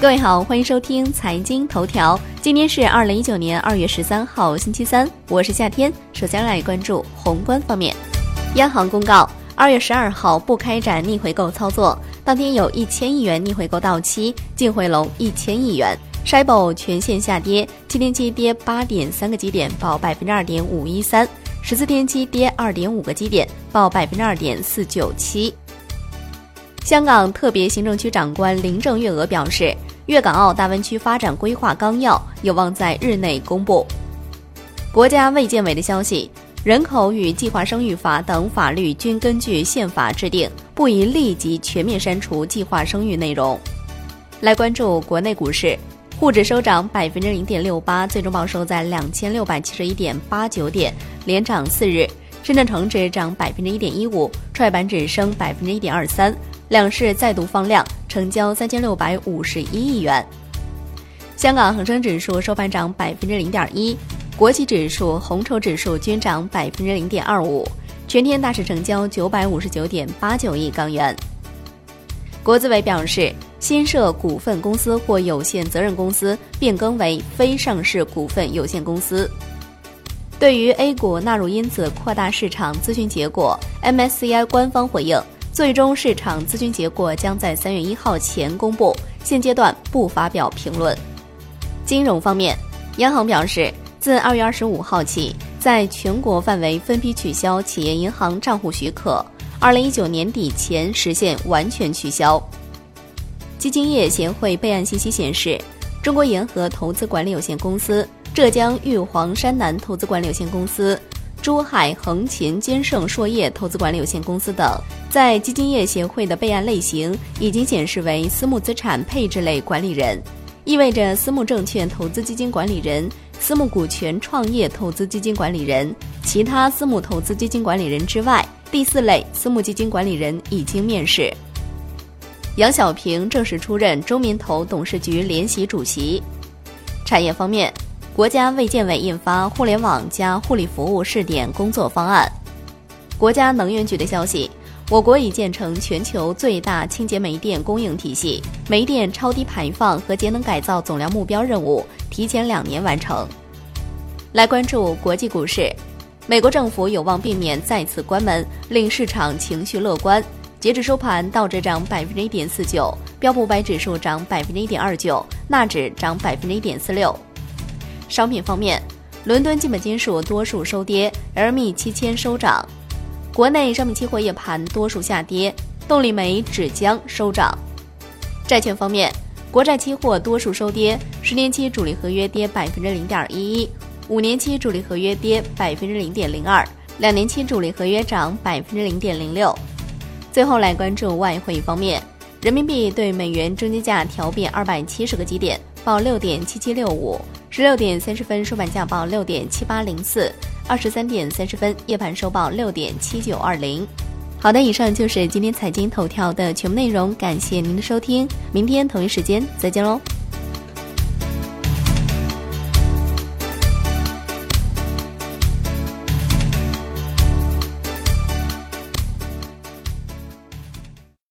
各位好，欢迎收听财经头条。今天是二零一九年二月十三号，星期三，我是夏天。首先来关注宏观方面，央行公告，二月十二号不开展逆回购操作，当天有一千亿元逆回购到期，净回笼一千亿元。s h i b o 全线下跌，七天期跌八点三个基点，报百分之二点五一三；十四天期跌二点五个基点，报百分之二点四九七。香港特别行政区长官林郑月娥表示。粤港澳大湾区发展规划纲要有望在日内公布。国家卫健委的消息，人口与计划生育法等法律均根据宪法制定，不宜立即全面删除计划生育内容。来关注国内股市，沪指收涨百分之零点六八，最终报收在两千六百七十一点八九点，连涨四日。深圳成指涨百分之一点一五，创业板指升百分之一点二三，两市再度放量。成交三千六百五十一亿元。香港恒生指数收盘涨百分之零点一，国企指数、红筹指数均涨百分之零点二五。全天大市成交九百五十九点八九亿港元。国资委表示，新设股份公司或有限责任公司变更为非上市股份有限公司。对于 A 股纳入因子扩大市场咨询结果，MSCI 官方回应。最终市场咨询结果将在三月一号前公布，现阶段不发表评论。金融方面，央行表示，自二月二十五号起，在全国范围分批取消企业银行账户许可，二零一九年底前实现完全取消。基金业协会备案信息显示，中国银河投资管理有限公司、浙江玉皇山南投资管理有限公司。珠海恒勤坚盛硕业投资管理有限公司等，在基金业协会的备案类型已经显示为私募资产配置类管理人，意味着私募证券投资基金管理人、私募股权创业投资基金管理人、其他私募投资基金管理人之外，第四类私募基金管理人已经面试。杨小平正式出任中民投董事局联席主席。产业方面。国家卫健委印发《互联网加护理服务试点工作方案》。国家能源局的消息，我国已建成全球最大清洁煤电供应体系，煤电超低排放和节能改造总量目标任务提前两年完成。来关注国际股市，美国政府有望避免再次关门，令市场情绪乐观。截至收盘，道指涨百分之一点四九，标普五百指数涨百分之一点二九，纳指涨百分之一点四六。商品方面，伦敦基本金属多数收跌，LME 七千收涨。国内商品期货夜盘多数下跌，动力煤、纸浆收涨。债券方面，国债期货多数收跌，十年期主力合约跌百分之零点一一，五年期主力合约跌百分之零点零二，两年期主力合约涨百分之零点零六。最后来关注外汇方面，人民币对美元中间价调变二百七十个基点，报六点七七六五。十六点三十分收盘价报六点七八零四，二十三点三十分夜盘收报六点七九二零。好的，以上就是今天财经头条的全部内容，感谢您的收听，明天同一时间再见喽。